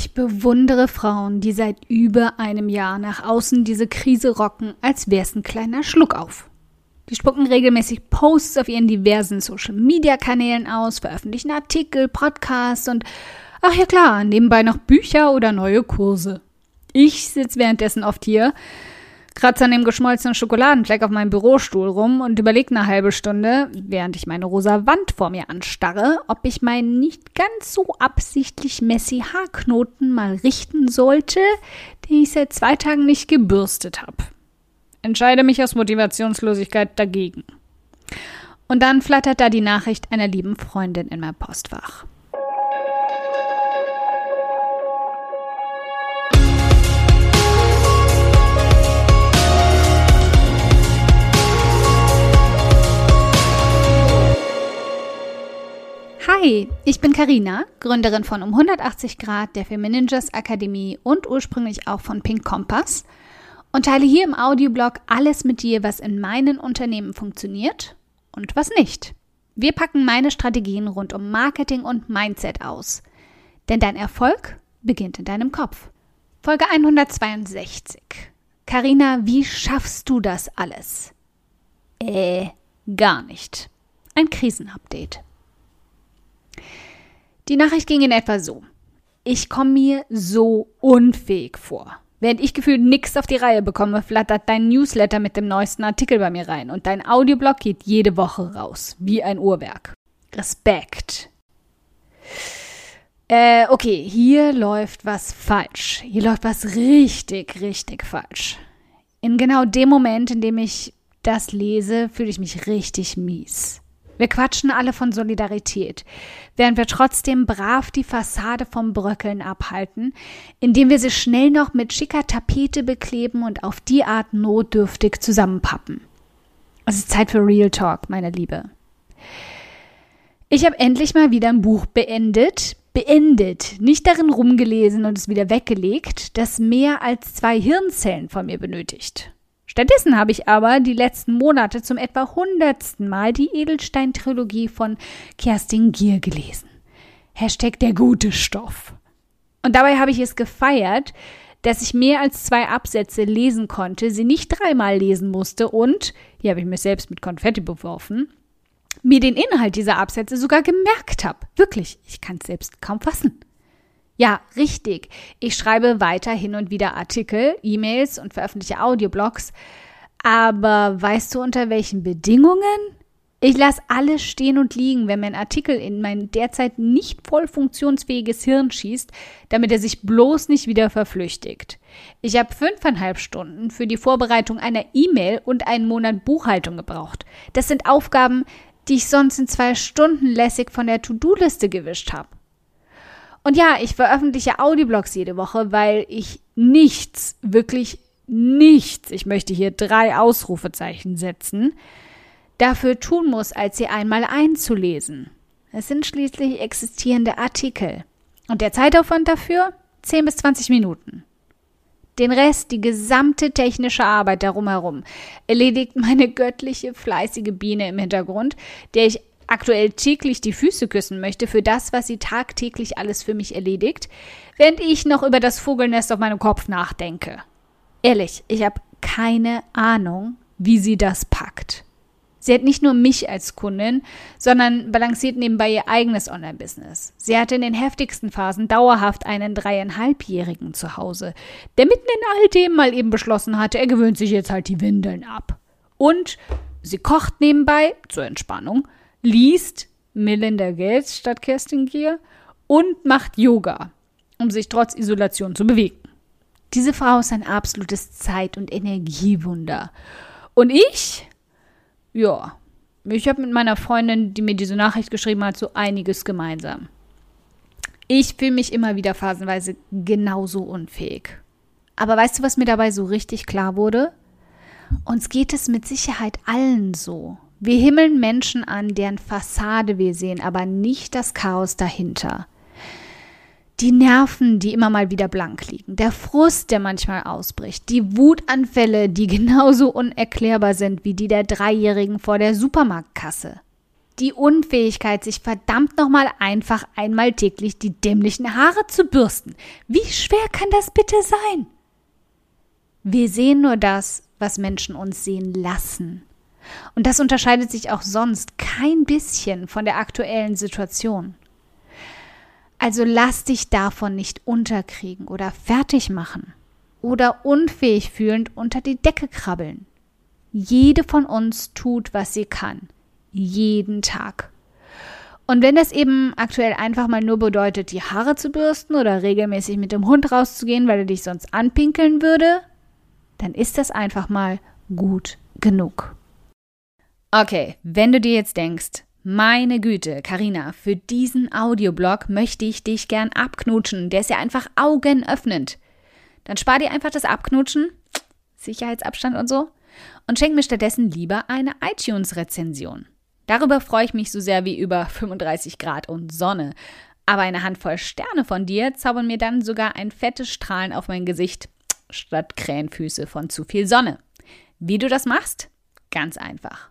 Ich bewundere Frauen, die seit über einem Jahr nach außen diese Krise rocken, als wär's ein kleiner Schluck auf. Die spucken regelmäßig Posts auf ihren diversen Social-Media-Kanälen aus, veröffentlichen Artikel, Podcasts und, ach ja klar, nebenbei noch Bücher oder neue Kurse. Ich sitze währenddessen oft hier, kratze an dem geschmolzenen Schokoladenfleck auf meinem Bürostuhl rum und überlege eine halbe Stunde, während ich meine rosa Wand vor mir anstarre, ob ich meinen nicht ganz so absichtlich messy Haarknoten mal richten sollte, den ich seit zwei Tagen nicht gebürstet habe. Entscheide mich aus Motivationslosigkeit dagegen. Und dann flattert da die Nachricht einer lieben Freundin in mein Postfach. Hi, ich bin Karina, Gründerin von um 180 Grad der Feminingers Akademie und ursprünglich auch von Pink Kompass und teile hier im Audioblog alles mit dir, was in meinen Unternehmen funktioniert und was nicht. Wir packen meine Strategien rund um Marketing und Mindset aus. Denn dein Erfolg beginnt in deinem Kopf. Folge 162. Karina, wie schaffst du das alles? Äh, gar nicht. Ein Krisenupdate. Die Nachricht ging in etwa so. Ich komme mir so unfähig vor. Während ich gefühlt nichts auf die Reihe bekomme, flattert dein Newsletter mit dem neuesten Artikel bei mir rein und dein Audioblog geht jede Woche raus, wie ein Uhrwerk. Respekt. Äh, okay, hier läuft was falsch. Hier läuft was richtig, richtig falsch. In genau dem Moment, in dem ich das lese, fühle ich mich richtig mies. Wir quatschen alle von Solidarität, während wir trotzdem brav die Fassade vom Bröckeln abhalten, indem wir sie schnell noch mit schicker Tapete bekleben und auf die Art notdürftig zusammenpappen. Es ist Zeit für Real Talk, meine Liebe. Ich habe endlich mal wieder ein Buch beendet, beendet, nicht darin rumgelesen und es wieder weggelegt, das mehr als zwei Hirnzellen von mir benötigt. Stattdessen habe ich aber die letzten Monate zum etwa hundertsten Mal die Edelstein-Trilogie von Kerstin Gier gelesen. Hashtag der gute Stoff. Und dabei habe ich es gefeiert, dass ich mehr als zwei Absätze lesen konnte, sie nicht dreimal lesen musste und, hier habe ich mir selbst mit Konfetti beworfen, mir den Inhalt dieser Absätze sogar gemerkt habe. Wirklich, ich kann es selbst kaum fassen. Ja, richtig. Ich schreibe weiter hin und wieder Artikel, E-Mails und veröffentliche Audioblogs. Aber weißt du unter welchen Bedingungen? Ich lasse alles stehen und liegen, wenn mein Artikel in mein derzeit nicht voll funktionsfähiges Hirn schießt, damit er sich bloß nicht wieder verflüchtigt. Ich habe fünfeinhalb Stunden für die Vorbereitung einer E-Mail und einen Monat Buchhaltung gebraucht. Das sind Aufgaben, die ich sonst in zwei Stunden lässig von der To-Do-Liste gewischt habe. Und ja, ich veröffentliche Audioblogs jede Woche, weil ich nichts, wirklich nichts, ich möchte hier drei Ausrufezeichen setzen, dafür tun muss, als sie einmal einzulesen. Es sind schließlich existierende Artikel. Und der Zeitaufwand dafür? 10 bis 20 Minuten. Den Rest, die gesamte technische Arbeit darum herum, erledigt meine göttliche, fleißige Biene im Hintergrund, der ich aktuell täglich die Füße küssen möchte für das, was sie tagtäglich alles für mich erledigt, während ich noch über das Vogelnest auf meinem Kopf nachdenke. Ehrlich, ich habe keine Ahnung, wie sie das packt. Sie hat nicht nur mich als Kundin, sondern balanciert nebenbei ihr eigenes Online-Business. Sie hatte in den heftigsten Phasen dauerhaft einen dreieinhalbjährigen zu Hause, der mitten in all dem mal eben beschlossen hatte, er gewöhnt sich jetzt halt die Windeln ab. Und sie kocht nebenbei, zur Entspannung, liest Melinda Gates statt Kerstin Gier und macht Yoga, um sich trotz Isolation zu bewegen. Diese Frau ist ein absolutes Zeit- und Energiewunder. Und ich? Ja, ich habe mit meiner Freundin, die mir diese Nachricht geschrieben hat, so einiges gemeinsam. Ich fühle mich immer wieder phasenweise genauso unfähig. Aber weißt du, was mir dabei so richtig klar wurde? Uns geht es mit Sicherheit allen so. Wir himmeln Menschen an, deren Fassade wir sehen, aber nicht das Chaos dahinter. Die Nerven, die immer mal wieder blank liegen, der Frust, der manchmal ausbricht, die Wutanfälle, die genauso unerklärbar sind wie die der Dreijährigen vor der Supermarktkasse. Die Unfähigkeit, sich verdammt nochmal einfach einmal täglich die dämlichen Haare zu bürsten. Wie schwer kann das bitte sein? Wir sehen nur das, was Menschen uns sehen lassen. Und das unterscheidet sich auch sonst kein bisschen von der aktuellen Situation. Also lass dich davon nicht unterkriegen oder fertig machen oder unfähig fühlend unter die Decke krabbeln. Jede von uns tut, was sie kann. Jeden Tag. Und wenn das eben aktuell einfach mal nur bedeutet, die Haare zu bürsten oder regelmäßig mit dem Hund rauszugehen, weil er dich sonst anpinkeln würde, dann ist das einfach mal gut genug. Okay, wenn du dir jetzt denkst, meine Güte, Karina, für diesen Audioblog möchte ich dich gern abknutschen. Der ist ja einfach augenöffnend. Dann spar dir einfach das Abknutschen, Sicherheitsabstand und so, und schenk mir stattdessen lieber eine iTunes-Rezension. Darüber freue ich mich so sehr wie über 35 Grad und Sonne. Aber eine Handvoll Sterne von dir zaubern mir dann sogar ein fettes Strahlen auf mein Gesicht statt Krähenfüße von zu viel Sonne. Wie du das machst? Ganz einfach.